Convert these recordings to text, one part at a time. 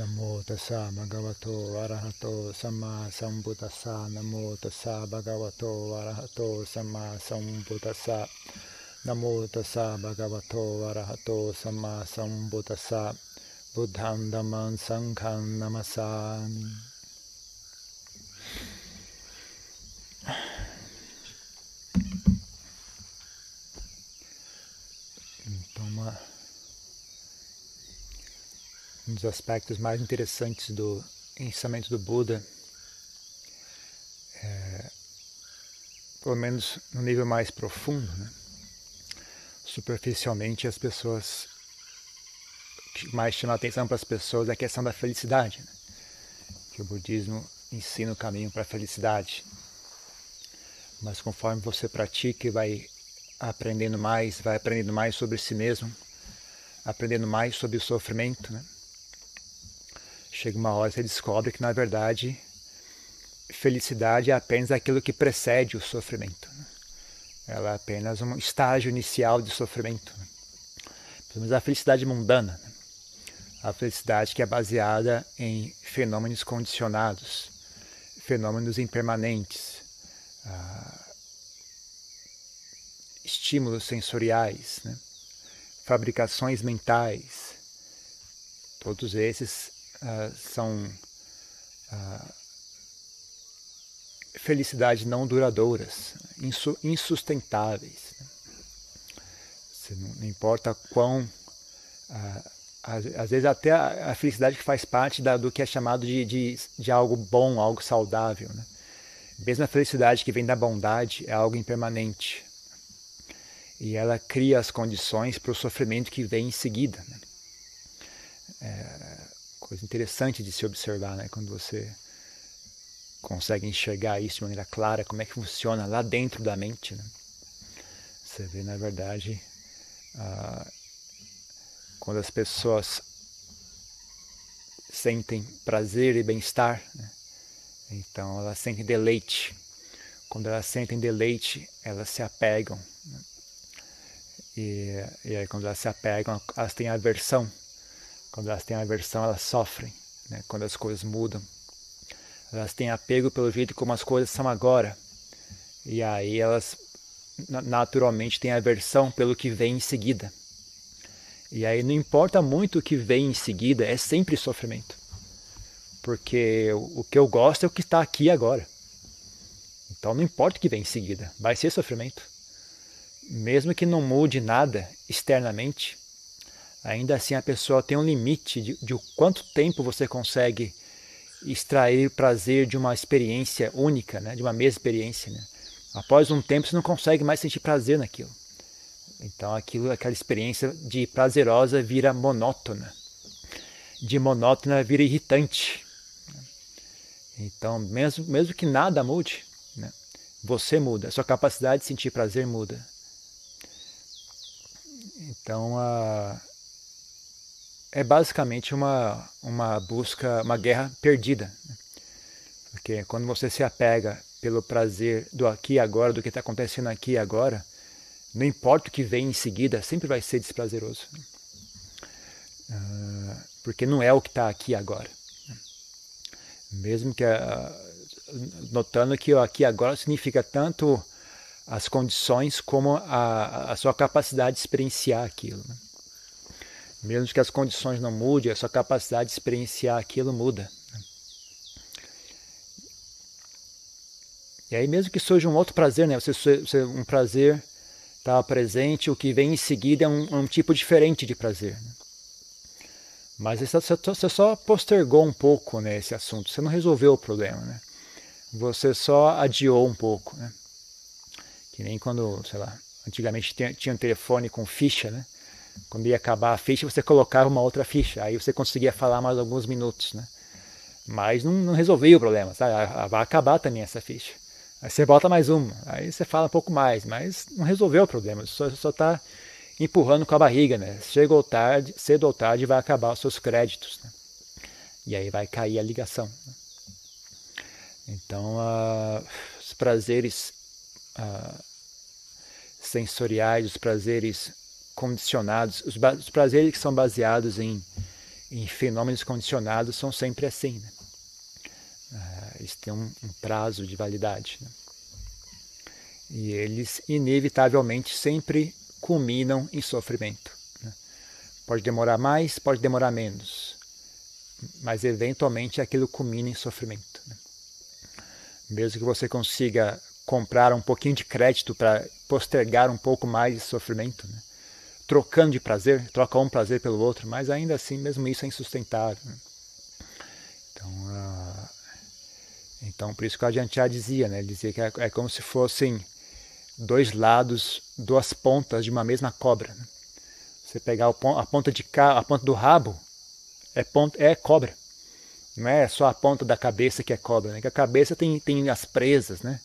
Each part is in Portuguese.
นโมตัสสะมะกวะโตอะระหะโตสัมมาสัมพุทธัสสะนโมตัสสะมะกวะโตอะระหะโตสัมมาสัมพุทธัสสะนโมตัสสะมะกวะโตอะระหะโตสัมมาสัมพุทธัสสะบุตังดัมมังสังฆังนามัสสามิ dos aspectos mais interessantes do ensinamento do Buda, é, pelo menos no nível mais profundo, né? superficialmente as pessoas que mais chama a atenção para as pessoas é a questão da felicidade, né? que o budismo ensina o caminho para a felicidade. Mas conforme você pratica e vai aprendendo mais, vai aprendendo mais sobre si mesmo, aprendendo mais sobre o sofrimento, né? Chega uma hora você descobre que, na verdade, felicidade é apenas aquilo que precede o sofrimento. Né? Ela é apenas um estágio inicial de sofrimento. Menos a felicidade mundana. Né? A felicidade que é baseada em fenômenos condicionados, fenômenos impermanentes, ah, estímulos sensoriais, né? fabricações mentais. Todos esses uh, são uh, felicidades não duradouras, insu insustentáveis. Né? Não, não, importa quão. Uh, às, vezes, até a, a, felicidade que faz parte da, do que é chamado de, de, de algo bom, algo saudável. Né? Mesmo a felicidade que vem da bondade é algo impermanente. E ela cria as condições para o sofrimento que vem em seguida. Né? É, coisa interessante de se observar, né? Quando você consegue enxergar isso de maneira clara, como é que funciona lá dentro da mente, né? Você vê, na verdade, ah, quando as pessoas sentem prazer e bem-estar, né? então elas sentem deleite. Quando elas sentem deleite, elas se apegam. Né? E, e aí, quando elas se apegam, elas têm aversão quando elas têm aversão, elas sofrem, né? quando as coisas mudam. Elas têm apego pelo jeito como as coisas são agora. E aí elas naturalmente têm aversão pelo que vem em seguida. E aí não importa muito o que vem em seguida, é sempre sofrimento. Porque o que eu gosto é o que está aqui agora. Então não importa o que vem em seguida, vai ser sofrimento. Mesmo que não mude nada externamente, ainda assim a pessoa tem um limite de, de quanto tempo você consegue extrair prazer de uma experiência única, né? de uma mesma experiência. Né? Após um tempo você não consegue mais sentir prazer naquilo. Então aquilo, aquela experiência de prazerosa vira monótona. De monótona vira irritante. Então, mesmo, mesmo que nada mude, né? você muda, sua capacidade de sentir prazer muda. Então, a, é basicamente uma, uma busca, uma guerra perdida. Né? Porque quando você se apega pelo prazer do aqui e agora, do que está acontecendo aqui e agora, não importa o que vem em seguida, sempre vai ser desprazeroso. Uh, porque não é o que está aqui agora. Mesmo que, notando que o aqui e agora significa tanto as condições como a, a sua capacidade de experienciar aquilo. Né? Mesmo que as condições não mudem, a sua capacidade de experienciar aquilo muda. E aí, mesmo que surja um outro prazer, né? Você, você um prazer está presente, o que vem em seguida é um, um tipo diferente de prazer. Né? Mas você, você só postergou um pouco né, esse assunto, você não resolveu o problema. Né? Você só adiou um pouco. Né? Que nem quando, sei lá, antigamente tinha, tinha um telefone com ficha, né? Quando ia acabar a ficha, você colocava uma outra ficha. Aí você conseguia falar mais alguns minutos, né? Mas não, não resolvia o problema, sabe? Ah, ah, vai acabar também essa ficha. Aí você bota mais uma, aí você fala um pouco mais, mas não resolveu o problema. Só está empurrando com a barriga, né? Chega ou tarde, cedo ou tarde vai acabar os seus créditos, né? E aí vai cair a ligação. Né? Então, uh, os prazeres uh, sensoriais, os prazeres condicionados, os, os prazeres que são baseados em, em fenômenos condicionados são sempre assim. Né? Uh, eles têm um, um, prazo de validade. Né? E eles, inevitavelmente, sempre culminam em sofrimento. Né? Pode demorar mais, pode demorar menos, mas eventualmente aquilo culmina em sofrimento. Né? Mesmo que você consiga comprar um pouquinho de crédito para postergar um pouco mais esse sofrimento, né? Trocando de prazer, troca um prazer pelo outro, mas ainda assim, mesmo isso é insustentável. Né? Então, uh, então, por isso que a Jantia dizia, né? Ele dizia que é, é, como se fossem dois lados, duas pontas de uma mesma cobra. Né? Você pegar a ponta de cá, a ponta do rabo é, ponta, é cobra. Não é só a ponta da cabeça que é cobra, né? Que a cabeça tem, tem as presas, né?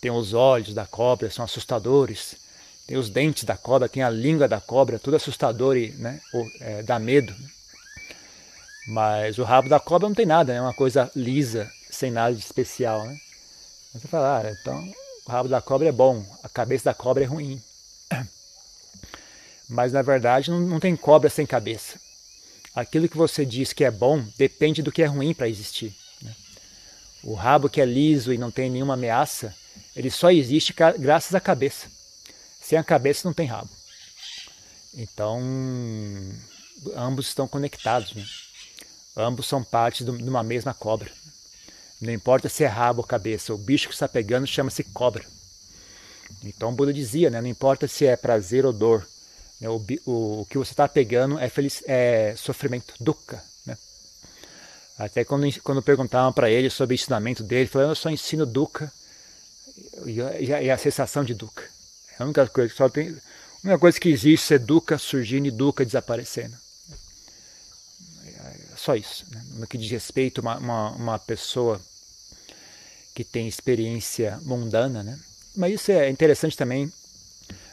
Tem os olhos da cobra, são assustadores. Tem os dentes da cobra, tem a língua da cobra, tudo assustador e né, é, dá medo. Mas o rabo da cobra não tem nada, é né? uma coisa lisa, sem nada de especial. Né? Você fala, ah, então o rabo da cobra é bom, a cabeça da cobra é ruim. Mas na verdade não, não tem cobra sem cabeça. Aquilo que você diz que é bom depende do que é ruim para existir. Né? O rabo que é liso e não tem nenhuma ameaça, ele só existe graças à cabeça. Sem a cabeça não tem rabo. Então, ambos estão conectados. Né? Ambos são parte de uma mesma cobra. Não importa se é rabo ou cabeça, o bicho que está pegando chama-se cobra. Então o Buda dizia, né? não importa se é prazer ou dor, né? o, o, o, que você está pegando é, feliz, é sofrimento, dukkha. Né? Até quando, quando perguntavam para ele sobre o ensinamento dele, ele falou, eu só ensino dukkha e a, e a sensação de dukkha. É a única coisa que só tem. A única coisa que existe é dukkha surgindo e dukkha desaparecendo. É só isso. Né? No que diz respeito a uma, uma, uma pessoa que tem experiência mundana, né? Mas isso é interessante também,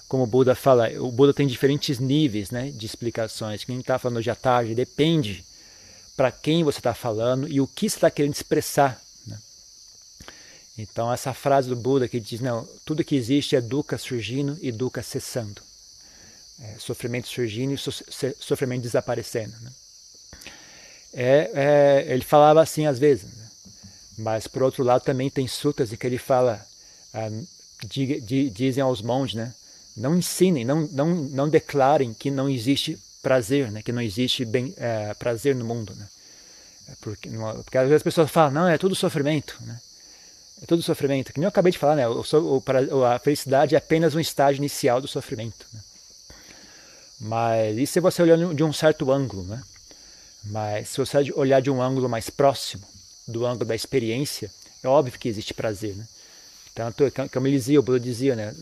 como o Buda fala, o Buda tem diferentes níveis né, de explicações. Quem está falando de tarde depende para quem você está falando e o que você está querendo expressar. Então, essa frase do Buda que diz: não, tudo que existe é dukkha surgindo e dukkha cessando. É, sofrimento surgindo e so sofrimento desaparecendo. Né? É, é, ele falava assim às vezes. Né? Mas, por outro lado, também tem sutras em que ele fala, ah, di, di, dizem aos monges, né? não ensinem, não, não, não declarem que não existe prazer, né? que não existe bem, é, prazer no mundo. Né? É porque, porque às vezes as pessoas falam, não, é tudo sofrimento. Né? É tudo sofrimento. Que nem eu acabei de falar, né? o, o, a felicidade é apenas um estágio inicial do sofrimento. Né? Mas isso é você olhando de um certo ângulo. Né? Mas se você olhar de um ângulo mais próximo, do ângulo da experiência, é óbvio que existe prazer. Né? Tanto, como ele dizia, o Buda dizia, né?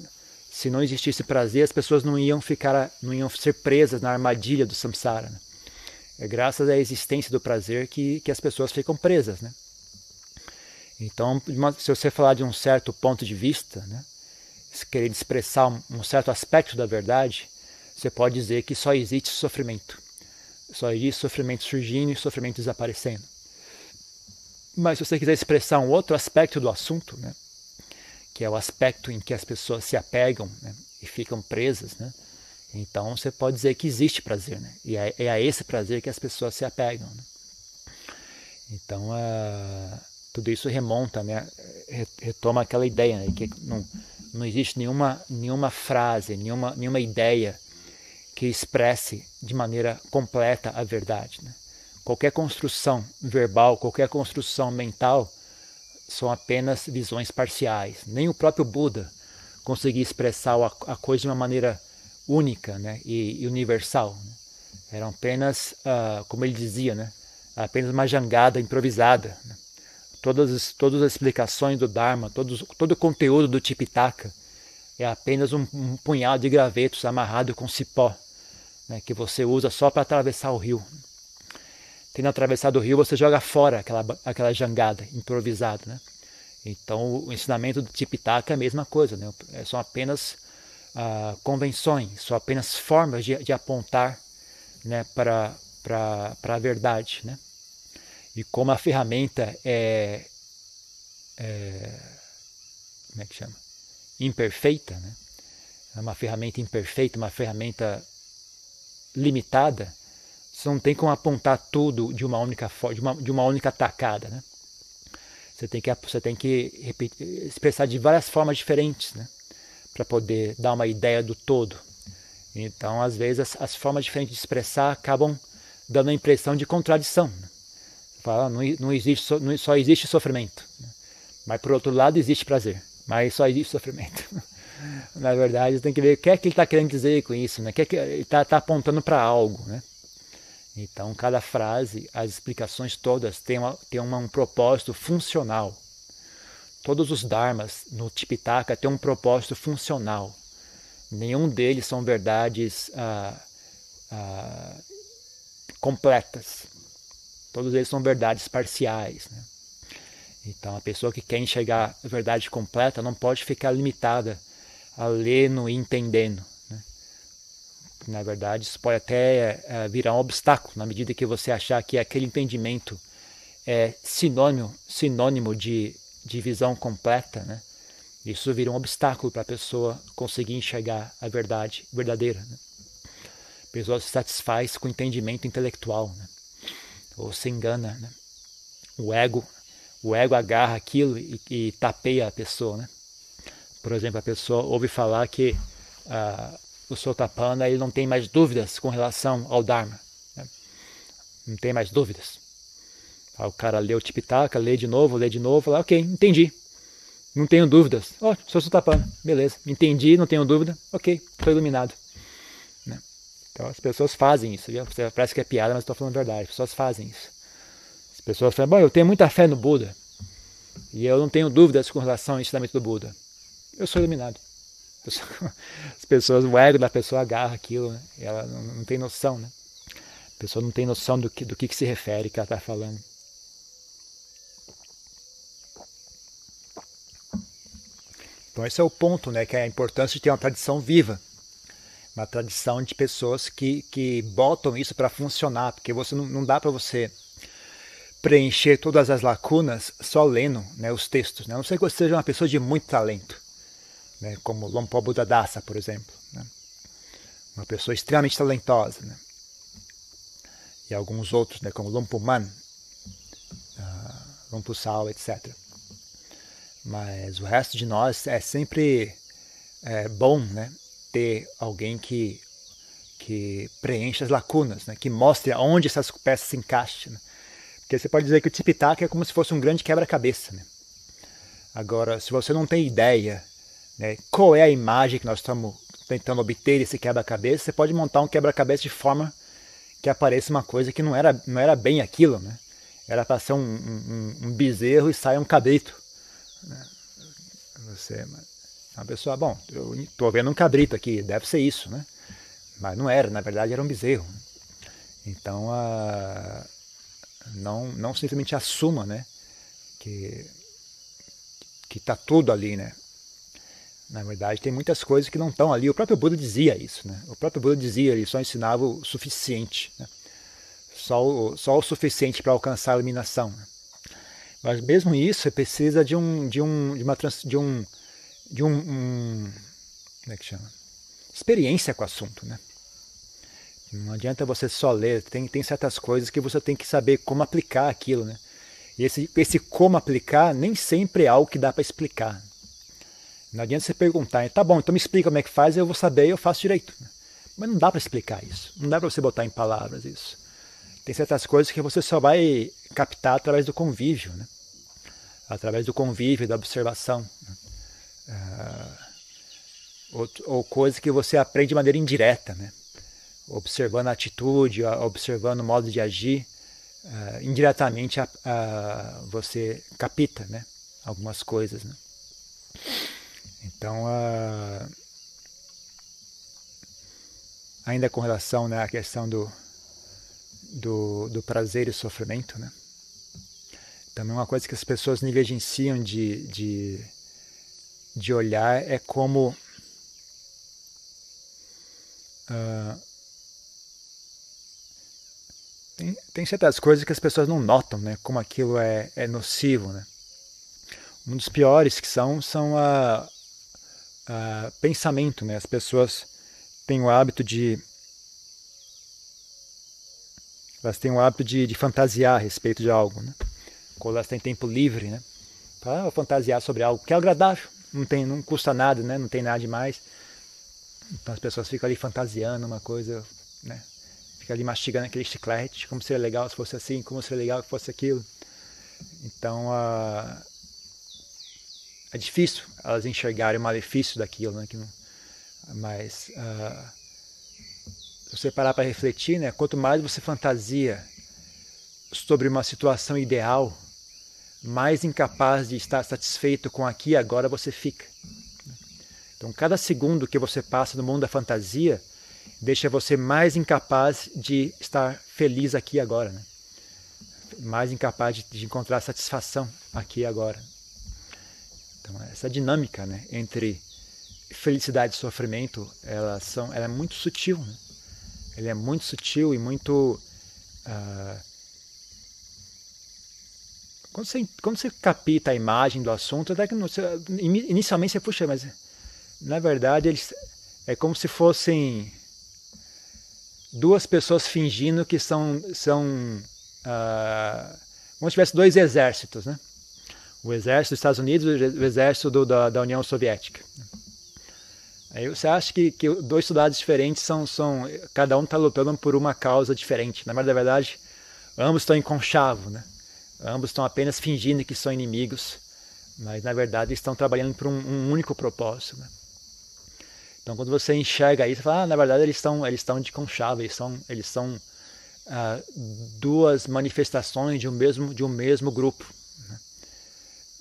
se não existisse prazer, as pessoas não iam ficar, não iam ser presas na armadilha do samsara. Né? É graças à existência do prazer que, que as pessoas ficam presas. Né? Então, se você falar de um certo ponto de vista, né? querer expressar um, um certo aspecto da verdade, você pode dizer que só existe sofrimento. Só existe sofrimento surgindo e sofrimento desaparecendo. Mas se você quiser expressar um outro aspecto do assunto, né, que é o aspecto em que as pessoas se apegam né, e ficam presas, né, então você pode dizer que existe prazer. Né, e é, é a esse prazer que as pessoas se apegam. Né. Então, uh, tudo isso remonta, né, retoma aquela ideia né, que não, não existe nenhuma, nenhuma frase, nenhuma, nenhuma ideia que expresse de maneira completa a verdade. Né? Qualquer construção verbal, qualquer construção mental são apenas visões parciais. Nem o próprio Buda conseguia expressar a coisa de uma maneira única né, e, universal. Né? Eram apenas, uh, como ele dizia, né, apenas uma jangada improvisada. Né? Todas, todas as explicações do Dharma, todos, todo o conteúdo do Tipitaka é apenas um, um punhado de gravetos amarrado com cipó, né, que você usa só para atravessar o rio tendo atravessado o rio, você joga fora aquela, aquela jangada improvisada. Né? Então, o ensinamento do Tipitaka é a mesma coisa, né? É, são apenas ah, convenções, são apenas formas de, de apontar né, para, a verdade. Né? E como a ferramenta é, é como é que chama? imperfeita, né? é uma ferramenta imperfeita, uma ferramenta limitada, Você não tem como apontar tudo de uma única de uma, de uma única tacada, né? Você tem que você tem que repetir, expressar de várias formas diferentes, né? Para poder dar uma ideia do todo. Então, às vezes, as, as, formas diferentes de expressar acabam dando a impressão de contradição. Né? Fala, não, não existe, não, só existe sofrimento. Mas, por outro lado, existe prazer. Mas só existe sofrimento. Na verdade, tem que ver o que é que ele está querendo dizer com isso. Né? O que é que ele está tá apontando para algo. Né? Então, cada frase, as explicações todas têm, uma, têm uma, um propósito funcional. Todos os dharmas no Tipitaka têm um propósito funcional. Nenhum deles são verdades ah, ah, completas. Todos eles são verdades parciais. Né? Então, a pessoa que quer enxergar a verdade completa não pode ficar limitada a lendo e entendendo. Né? Na verdade, isso pode até é, virar um obstáculo na medida que você achar que aquele entendimento é sinônimo, sinônimo de, de visão completa. Né? Isso vira um obstáculo para a pessoa conseguir enxergar a verdade verdadeira. Né? A pessoa se satisfaz com o entendimento intelectual, né? Ou se engana. Né? O ego, o ego agarra aquilo e, e, tapeia a pessoa. Né? Por exemplo, a pessoa ouve falar que ah, o Sotapana ele não tem mais dúvidas com relação ao Dharma. Né? Não tem mais dúvidas. Aí o cara lê o Tipitaka, lê de novo, lê de novo, fala, ok, entendi não tenho dúvidas. Ó, oh, sou Sutapana. Beleza. Entendi, não tenho dúvida. Ok, estou iluminado. Então as pessoas fazem isso. Viu? Parece que é piada, mas estou falando a verdade. As pessoas fazem isso. As pessoas falam, bom, eu tenho muita fé no Buda. E eu não tenho dúvidas com relação ao ensinamento do Buda. Eu sou iluminado. As pessoas, o ego da pessoa agarra aquilo, né? ela não, não, tem noção, né? A pessoa não tem noção do que, do que, que se refere que ela está falando. Então esse é o ponto, né, que é a importância de ter uma tradição viva, uma tradição de pessoas que, que botam isso para funcionar, porque você não, não dá para você preencher todas as lacunas só lendo né, os textos, né? a não ser que você seja uma pessoa de muito talento, né, como Lompo Buddhadasa, por exemplo, né? uma pessoa extremamente talentosa, né? e alguns outros, né, como Lompo Man, uh, Lompo Sal, etc. Mas o resto de nós é sempre é, bom né, ter alguém que, que preencha as lacunas, né, que mostre aonde essas peças se encaixam. Né? Porque você pode dizer que o Tipitaka é como se fosse um grande quebra-cabeça. Né? Agora, se você não tem ideia né, qual é a imagem que nós estamos tentando obter desse quebra-cabeça, você pode montar um quebra-cabeça de forma que apareça uma coisa que não era, não era bem aquilo. Né? Era para ser um, um, um bezerro e saia um cabrito. Né? Uma pessoa, bom, eu estou vendo um cabrito aqui, deve ser isso, né? Mas não era, na verdade era um bezerro. Então, a, não, não simplesmente assuma, né? Que que está tudo ali, né? Na verdade, tem muitas coisas que não estão ali. O próprio Buda dizia isso, né? O próprio Buda dizia, ele só ensinava o suficiente, né? só, o, só o suficiente para alcançar a iluminação. Né? Mas mesmo isso precisa de um de um de uma de um de um, um como é que chama? Experiência com o assunto, né? Não adianta você só ler, tem, tem certas coisas que você tem que saber como aplicar aquilo, né? E esse, esse como aplicar nem sempre é algo que dá para explicar. Não adianta você perguntar, tá bom, então me explica como é que faz, eu vou saber e eu faço direito. Mas não dá para explicar isso, não dá para você botar em palavras isso. Tem certas coisas que você só vai captar através do convívio, né? através do convívio, da observação. Né? Uh, ou, ou coisas que você aprende de maneira indireta, né? observando a atitude, observando o modo de agir, uh, indiretamente você capta né? algumas coisas. Né? Então, ainda com relação né, à questão do, do, do prazer e sofrimento, né? Também uma coisa que as pessoas negligenciam de, de, de olhar é como uh, tem, tem certas coisas que as pessoas não notam, né? Como aquilo é, é nocivo, né? Um dos piores que são são a, a pensamento, né? As pessoas têm o hábito de elas têm o hábito de, de fantasiar a respeito de algo, né? Quando elas têm tempo livre, né? Para fantasiar sobre algo que é agradável, não tem, não custa nada, né? Não tem nada demais. Então as pessoas ficam ali fantasiando uma coisa, né? Fica ali mastigando aquele chiclete, como seria legal se fosse assim, como seria legal se fosse aquilo. Então uh, é difícil elas enxergarem o malefício daquilo, né? Que não, mas se você parar para refletir, né? Quanto mais você fantasia sobre uma situação ideal, mais incapaz de estar satisfeito com aqui e agora você fica. Então, cada segundo que você passa no mundo da fantasia deixa você mais incapaz de estar feliz aqui e agora, né? mais incapaz de, de, encontrar satisfação aqui e agora. Então, essa dinâmica né, entre felicidade e sofrimento, ela, são, ela é muito sutil. Né? Ela é muito sutil e muito. Uh, quando você, quando você capta a imagem do assunto, até que você, inicialmente você puxa, mas na verdade eles é como se fossem duas pessoas fingindo que são são uh, como se tivesse dois exércitos, né? O exército dos Estados Unidos e o exército do, da, da, União Soviética. Aí você acha que, que dois soldados diferentes são, são cada um está lutando por uma causa diferente. Na verdade, ambos estão em conchavo, né? Ambos estão apenas fingindo que são inimigos, mas na verdade estão trabalhando por um, um único propósito. Né? Então, quando você enxerga isso, você fala, ah, na verdade eles estão eles estão de conchavo, eles são eles são ah, duas manifestações de um mesmo de um mesmo grupo, né?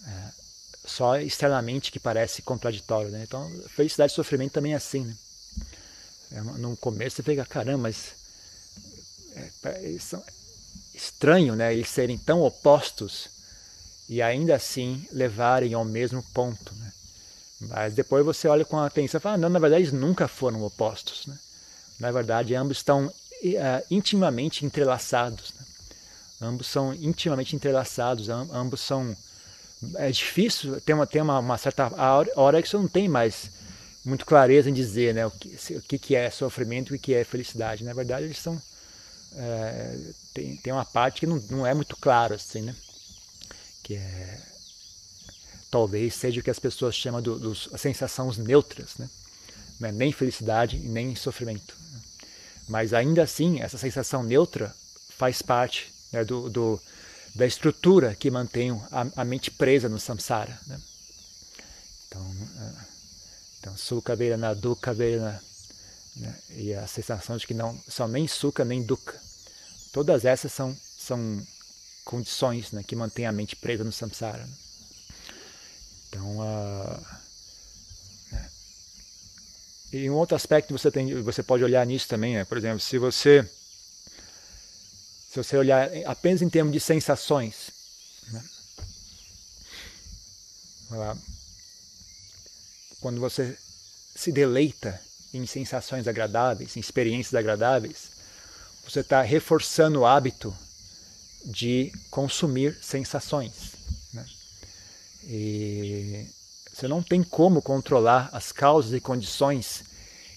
é, só externamente que parece contraditório. Né? Então, felicidade e sofrimento também é assim. Né? É, no começo você fica, caramba, mas é, estranho né, eles serem tão opostos e ainda assim levarem ao mesmo ponto. Né? Mas depois você olha com atenção e fala, não, na verdade eles nunca foram opostos. Né? Na verdade, ambos estão uh, intimamente entrelaçados. Né? Ambos são intimamente entrelaçados, ambos são... É difícil, tem uma, tem uma, uma certa hora que você não tem mais muito clareza em dizer né, o, que, o que é sofrimento e o que é felicidade. Na verdade, eles são é, tem, tem uma parte que não, não é muito claro assim, né? Que é talvez seja o que as pessoas chamam do, dos sensações neutras, né? É nem felicidade e nem sofrimento. Né? Mas ainda assim, essa sensação neutra faz parte né, do, do, da estrutura que mantém a, a mente presa no samsara. Né? Então, é, então sukha vedana, dukkha vedana, né? e a sensação de que não são nem sukha nem dukkha. Todas essas são, são condições né, que mantêm a mente presa no samsara. Né? Então, uh, né? e um outro aspecto você tem, você pode olhar nisso também, né? por exemplo, se você se você olhar apenas em termos de sensações, né? quando você se deleita em sensações agradáveis, em experiências agradáveis, você está reforçando o hábito de consumir sensações. Né? E você não tem como controlar as causas e condições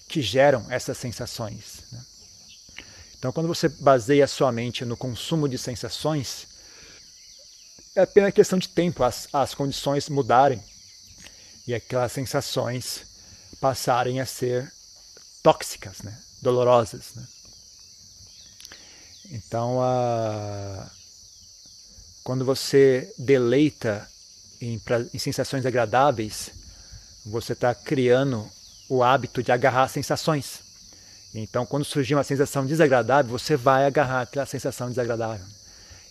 que geram essas sensações. Né? Então, quando você baseia sua mente no consumo de sensações, é apenas questão de tempo as, as condições mudarem e aquelas sensações passarem a ser tóxicas, né? dolorosas. Né? Então, a... quando você deleita em, em sensações agradáveis, você está criando o hábito de agarrar sensações. Então, quando surgir uma sensação desagradável, você vai agarrar aquela sensação desagradável.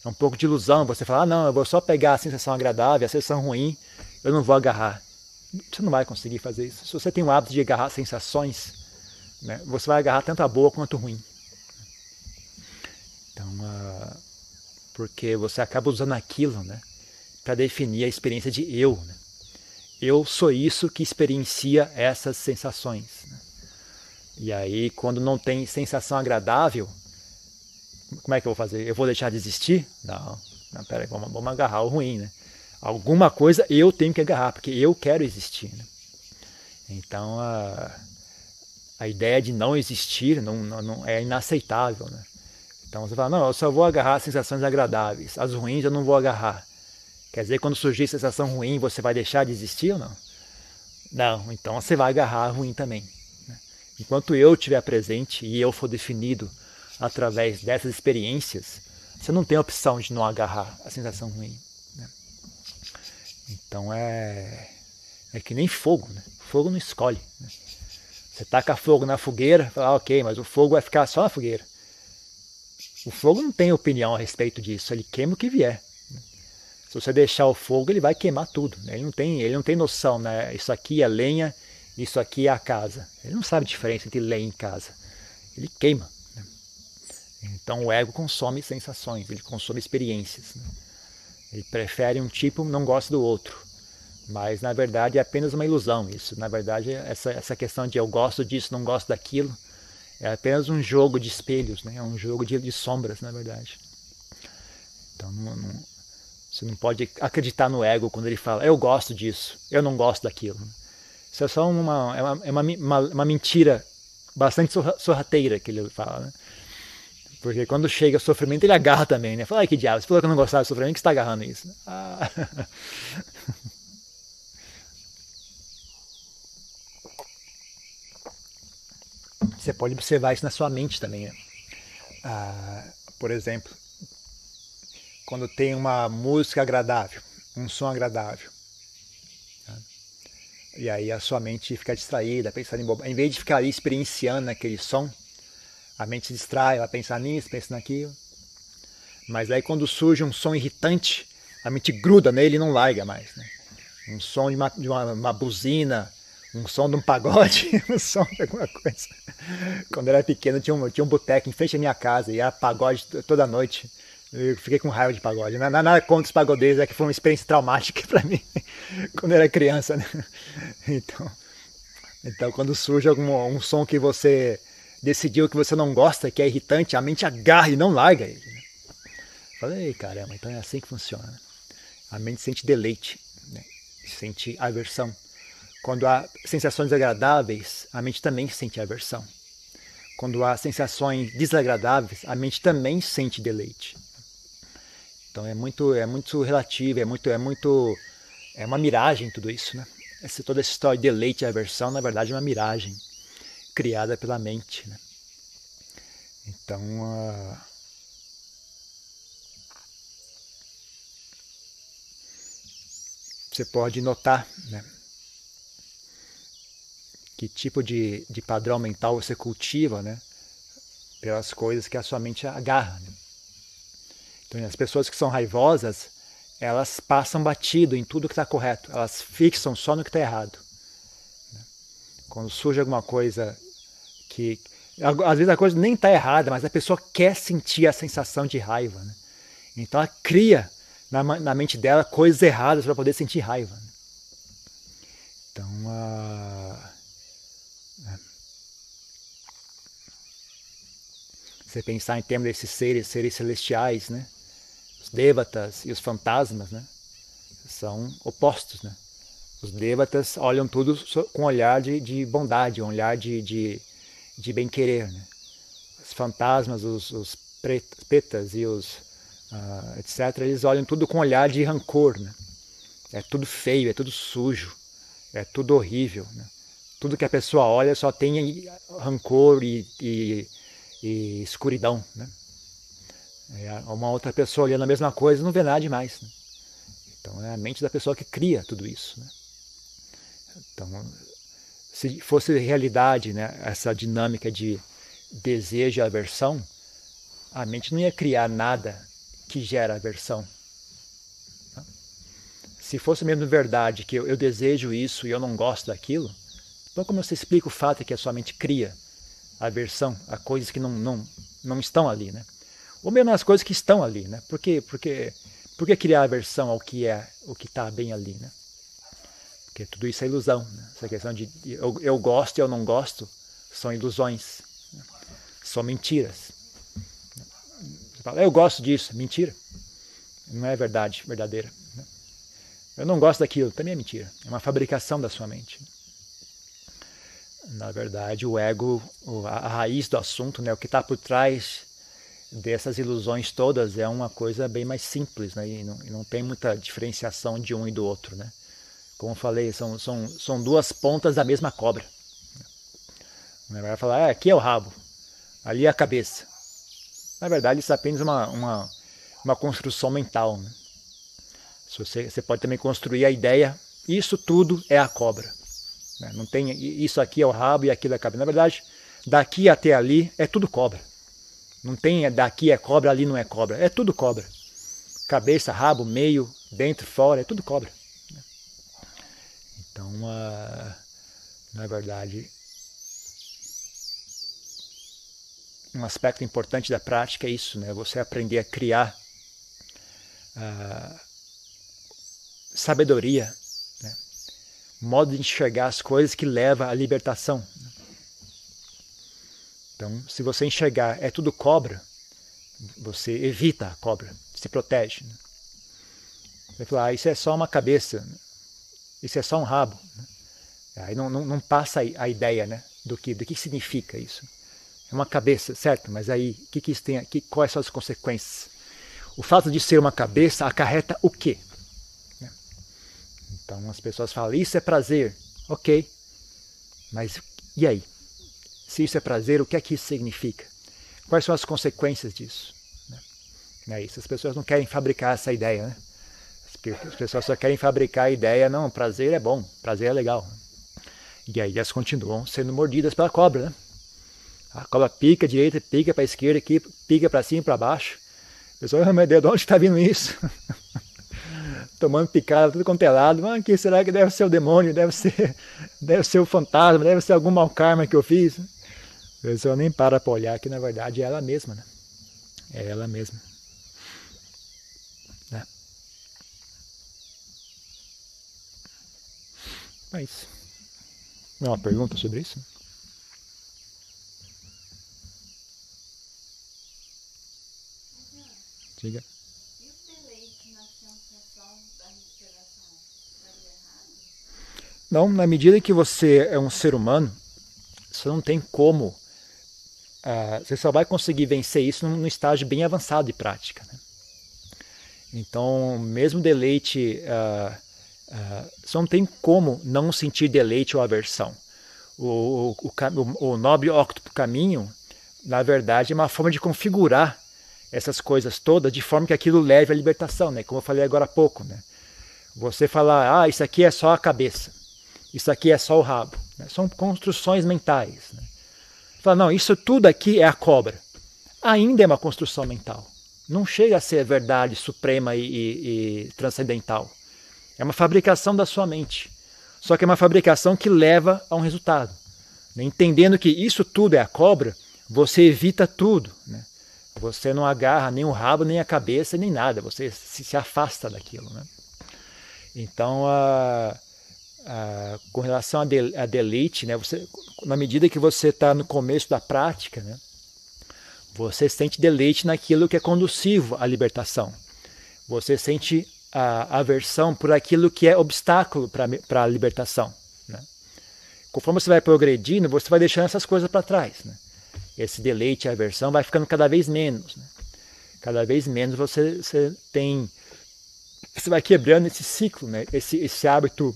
É um pouco de ilusão você falar, ah, não, eu vou só pegar a sensação agradável, a sensação ruim, eu não vou agarrar. Você não vai conseguir fazer isso. Se você tem o hábito de agarrar sensações, né, você vai agarrar tanto a boa quanto a ruim. Então, uh, porque você acaba usando aquilo, né, para definir a experiência de eu. Né? Eu sou isso que experiencia essas sensações. Né? E aí, quando não tem sensação agradável, como é que eu vou fazer? Eu vou deixar de existir? Não, não peraí, vamos, vamos agarrar o ruim, né? Alguma coisa eu tenho que agarrar, porque eu quero existir. Né? Então, a, a ideia de não existir não, não, não é inaceitável, né? Então você fala, não, eu só vou agarrar sensações agradáveis, as ruins eu não vou agarrar. Quer dizer, quando surgir sensação ruim, você vai deixar de existir ou não? Não, então você vai agarrar a ruim também. Né? Enquanto eu estiver presente e eu for definido através dessas experiências, você não tem a opção de não agarrar a sensação ruim. Né? Então é, é que nem fogo, né? Fogo não escolhe. Né? Você taca fogo na fogueira, fala, ah, ok, mas o fogo vai ficar só na fogueira. O fogo não tem opinião a respeito disso, ele queima o que vier. Se você deixar o fogo, ele vai queimar tudo. Ele não tem, ele não tem noção, né? Isso aqui é lenha, isso aqui é a casa. Ele não sabe a diferença entre lenha e casa. Ele queima. Né? Então o ego consome sensações, ele consome experiências. Né? Ele prefere um tipo, não gosta do outro. Mas na verdade é apenas uma ilusão isso. Na verdade, essa, essa questão de eu gosto disso, não gosto daquilo, é apenas um jogo de espelhos, né? é um jogo de, de sombras, na verdade. Então não, não, você não pode acreditar no ego quando ele fala, eu gosto disso, eu não gosto daquilo. Isso é só uma, é uma, é uma, uma, uma mentira bastante sorrateira que ele fala. Né? Porque quando chega o sofrimento, ele agarra também. Né? Fala, ai que diabo, você falou que eu não gostava do sofrimento, que você está agarrando isso? Ah. Você pode observar isso na sua mente também. Né? Ah, por exemplo, quando tem uma música agradável, um som agradável. Né? E aí a sua mente fica distraída, pensando em bobagem. Em vez de ficar ali experienciando aquele som, a mente se distrai, vai pensar nisso, pensa naquilo. Mas aí quando surge um som irritante, a mente gruda nele e não larga mais. Né? Um som de uma, de uma, uma buzina, um som de um pagode, um som de alguma coisa. Quando eu era pequeno, tinha um, tinha um boteco em frente à minha casa e era pagode toda noite. Eu fiquei com raiva de pagode. Nada, nada contra os pagodeiros, é que foi uma experiência traumática para mim quando eu era criança. Né? Então, então, quando surge algum um som que você decidiu que você não gosta, que é irritante, a mente agarra e não larga ele. Né? Falei, caramba, então é assim que funciona. A mente sente deleite, né? sente aversão. Quando há sensações agradáveis, a mente também sente aversão. Quando há sensações desagradáveis, a mente também sente deleite. Então é muito, é muito relativo, é muito, é muito, é uma miragem tudo isso, né? Essa, toda essa história de deleite e aversão, na verdade, é uma miragem criada pela mente, né? Então, uh... você pode notar, né? Que tipo de, de padrão mental você cultiva, né? Pelas coisas que a sua mente agarra. Né? Então, as pessoas que são raivosas, elas passam batido em tudo que está correto, elas fixam só no que está errado. Né? Quando surge alguma coisa que. Às vezes a coisa nem está errada, mas a pessoa quer sentir a sensação de raiva. Né? Então ela cria na, na mente dela coisas erradas para poder sentir raiva. Né? Você pensar em termos desses seres, seres celestiais, né? Os devatas e os fantasmas, né? São opostos, né? Os devatas olham tudo com um olhar de, de bondade, um olhar de, de, de bem-querer, né? Os fantasmas, os, os e os uh, etc., eles olham tudo com um olhar de rancor, né? É tudo feio, é tudo sujo, é tudo horrível, né? tudo que a pessoa olha só tem rancor e, e, e escuridão. Né? É uma outra pessoa olhando a mesma coisa não vê nada demais. Né? Então é a mente da pessoa que cria tudo isso. Né? Então, se fosse realidade né, essa dinâmica de desejo e aversão, a mente não ia criar nada que gera aversão. Se fosse mesmo verdade que eu, eu desejo isso e eu não gosto daquilo, então, como você explica o fato que a sua mente cria aversão a coisas que não, não, não estão ali, né? Ou mesmo as coisas que estão ali, né? Por que, porque, por que criar aversão ao que é, o que está bem ali, né? Porque tudo isso é ilusão. Né? Essa questão de eu, eu gosto e eu não gosto são ilusões, né? são mentiras. Você fala, eu gosto disso, mentira. Não é verdade verdadeira. Né? Eu não gosto daquilo, também é mentira. É uma fabricação da sua mente. Na verdade, o ego, a raiz do assunto, né, o que está por trás dessas ilusões todas é uma coisa bem mais simples, né? E não, e não tem muita diferenciação de um e do outro, né? Como eu falei, são, são, são duas pontas da mesma cobra. Vai falar, ah, aqui é o rabo, ali é a cabeça. Na verdade, isso é apenas uma, uma, uma construção mental. Né? Você, você pode também construir a ideia, isso tudo é a cobra. Né? Não tem isso aqui é o rabo e aquilo é a cabeça. Na verdade, daqui até ali é tudo cobra. Não tem daqui é cobra, ali não é cobra. É tudo cobra. Cabeça, rabo, meio, dentro, fora, é tudo cobra. Né? Então, uh, na verdade, um aspecto importante da prática é isso, né? Você aprender a criar uh, sabedoria? Modo de enxergar as coisas que leva à libertação. Então, se você enxergar é tudo cobra, você evita a cobra, se protege. Né? Você vai falar, ah, isso é só uma cabeça, né? isso é só um rabo. Né? Aí não, não, não passa a ideia né, do, que, do que significa isso. É uma cabeça, certo? Mas aí, que que isso tem, que, quais são as consequências? O fato de ser uma cabeça acarreta o quê? Então as pessoas falam, isso é prazer. Ok, mas e aí? Se isso é prazer, o que é que isso significa? Quais são as consequências disso? Né? É isso, as pessoas não querem fabricar essa ideia, né? As pessoas só querem fabricar a ideia, não, prazer é bom, prazer é legal. E aí elas continuam sendo mordidas pela cobra, né? A cobra pica direita, pica para a esquerda, aqui, pica para cima para baixo. O pessoal, oh, meu Deus, de onde está vindo isso? Tomando picada, tudo quanto é lado. Ah, que será que deve ser o demônio? Deve ser, deve ser o fantasma? Deve ser algum mau karma que eu fiz? O pessoal nem para para olhar que na verdade é ela mesma, né? É ela mesma. Né? É uma pergunta sobre isso? Diga. E o deleite na sensação da respiração estaria errado? Não, na medida que você é um ser humano, você não tem como. Uh, você só vai conseguir vencer isso num, num estágio bem avançado de prática. Né? Então, mesmo deleite, uh, uh, você não tem como não sentir deleite ou aversão. O, o, o, o nobre octuplo caminho, na verdade, é uma forma de configurar essas coisas todas de forma que aquilo leve à libertação, né? Como eu falei agora há pouco, né? Você falar, ah, isso aqui é só a cabeça, isso aqui é só o rabo, né? são construções mentais. Né? Fala, não, isso tudo aqui é a cobra. Ainda é uma construção mental. Não chega a ser verdade suprema e, e, e transcendental. É uma fabricação da sua mente. Só que é uma fabricação que leva a um resultado. Né? Entendendo que isso tudo é a cobra, você evita tudo. Né? Você não agarra nem o rabo, nem a cabeça, nem nada. Você se, afasta daquilo. Né? Então, a, a, com relação a, de, a deleite, né, você, na medida que você está no começo da prática, né, você sente deleite naquilo que é conducivo à libertação. Você sente a aversão por aquilo que é obstáculo para a libertação. Né? Conforme você vai progredindo, você vai deixando essas coisas para trás. Né? esse deleite e aversão vai ficando cada vez menos. Né? Cada vez menos você, você tem. Você vai quebrando esse ciclo, né? esse, esse hábito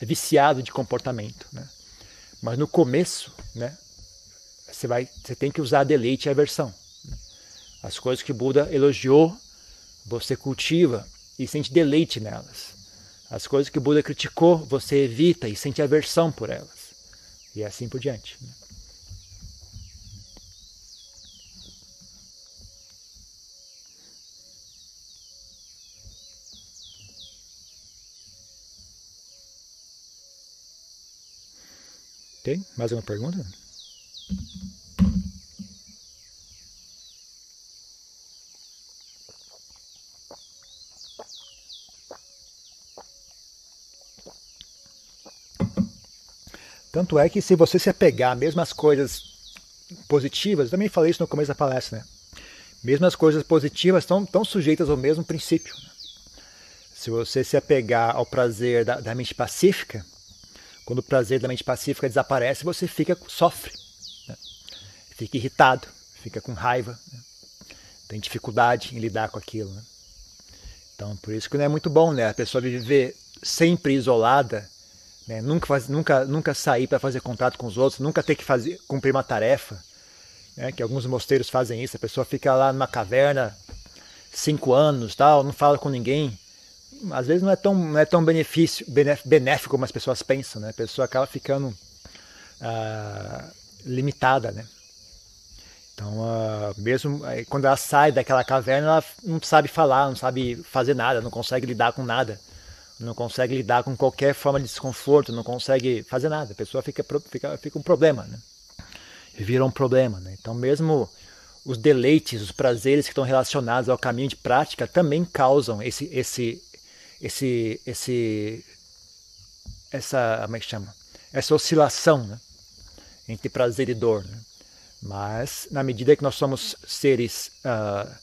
viciado de comportamento. Né? Mas no começo, né? você, vai, você tem que usar deleite e aversão. Né? As coisas que Buda elogiou, você cultiva e sente deleite nelas. As coisas que Buda criticou, você evita e sente aversão por elas. E assim por diante. Né? Tem mais uma pergunta? Tanto é que se você se apegar mesmo às coisas positivas, também falei isso no começo da palestra, né? Mesmo as coisas positivas estão, estão sujeitas ao mesmo princípio. Né? Se você se apegar ao prazer da, da mente pacífica, quando o prazer da mente pacífica desaparece, você fica sofre, né? fica irritado, fica com raiva. Né? tem dificuldade em lidar com aquilo. Né? Então, por isso que não é muito bom, né? A pessoa viver sempre isolada, né? nunca, faz, nunca, nunca sair para fazer contato com os outros, nunca ter que fazer, cumprir uma tarefa, né? que alguns mosteiros fazem isso. A pessoa fica lá numa caverna cinco anos, tal, não fala com ninguém. Às vezes não é tão, não é tão benefício, benéfico como as pessoas pensam, né? A pessoa acaba ficando ah, limitada, né? Então, uh, mesmo quando ela sai daquela caverna, ela não sabe falar, não sabe fazer nada, não consegue lidar com nada, não consegue lidar com qualquer forma de desconforto, não consegue fazer nada. A pessoa fica, fica, fica um problema, né? Vira um problema, né? Então, mesmo os deleites, os prazeres que estão relacionados ao caminho de prática também causam esse, esse, esse, esse, essa, como é que chama? Essa oscilação, né? Entre prazer e dor, né? Mas, na medida que nós somos seres uh,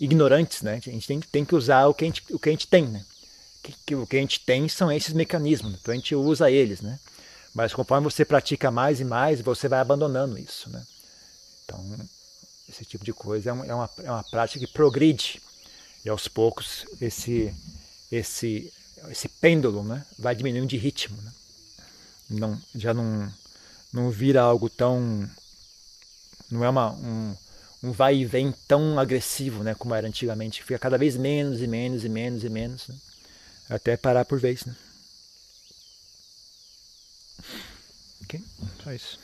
ignorantes, né, a gente tem, tem, que usar o que a gente, o que a gente tem. Né? Que, que, o que a gente tem são esses mecanismos, então a gente usa eles. Né? Mas conforme você pratica mais e mais, você vai abandonando isso. Né? Então, esse tipo de coisa é, um, é, uma, é uma prática que progride. E aos poucos, esse, esse, esse pêndulo né, vai diminuindo de ritmo. Né? Não, já não, não vira algo tão não é uma, um, um vai e vem tão agressivo né, como era antigamente. Fica cada vez menos e menos e menos e menos. Né? Até parar por vez. Né? Ok? Só isso.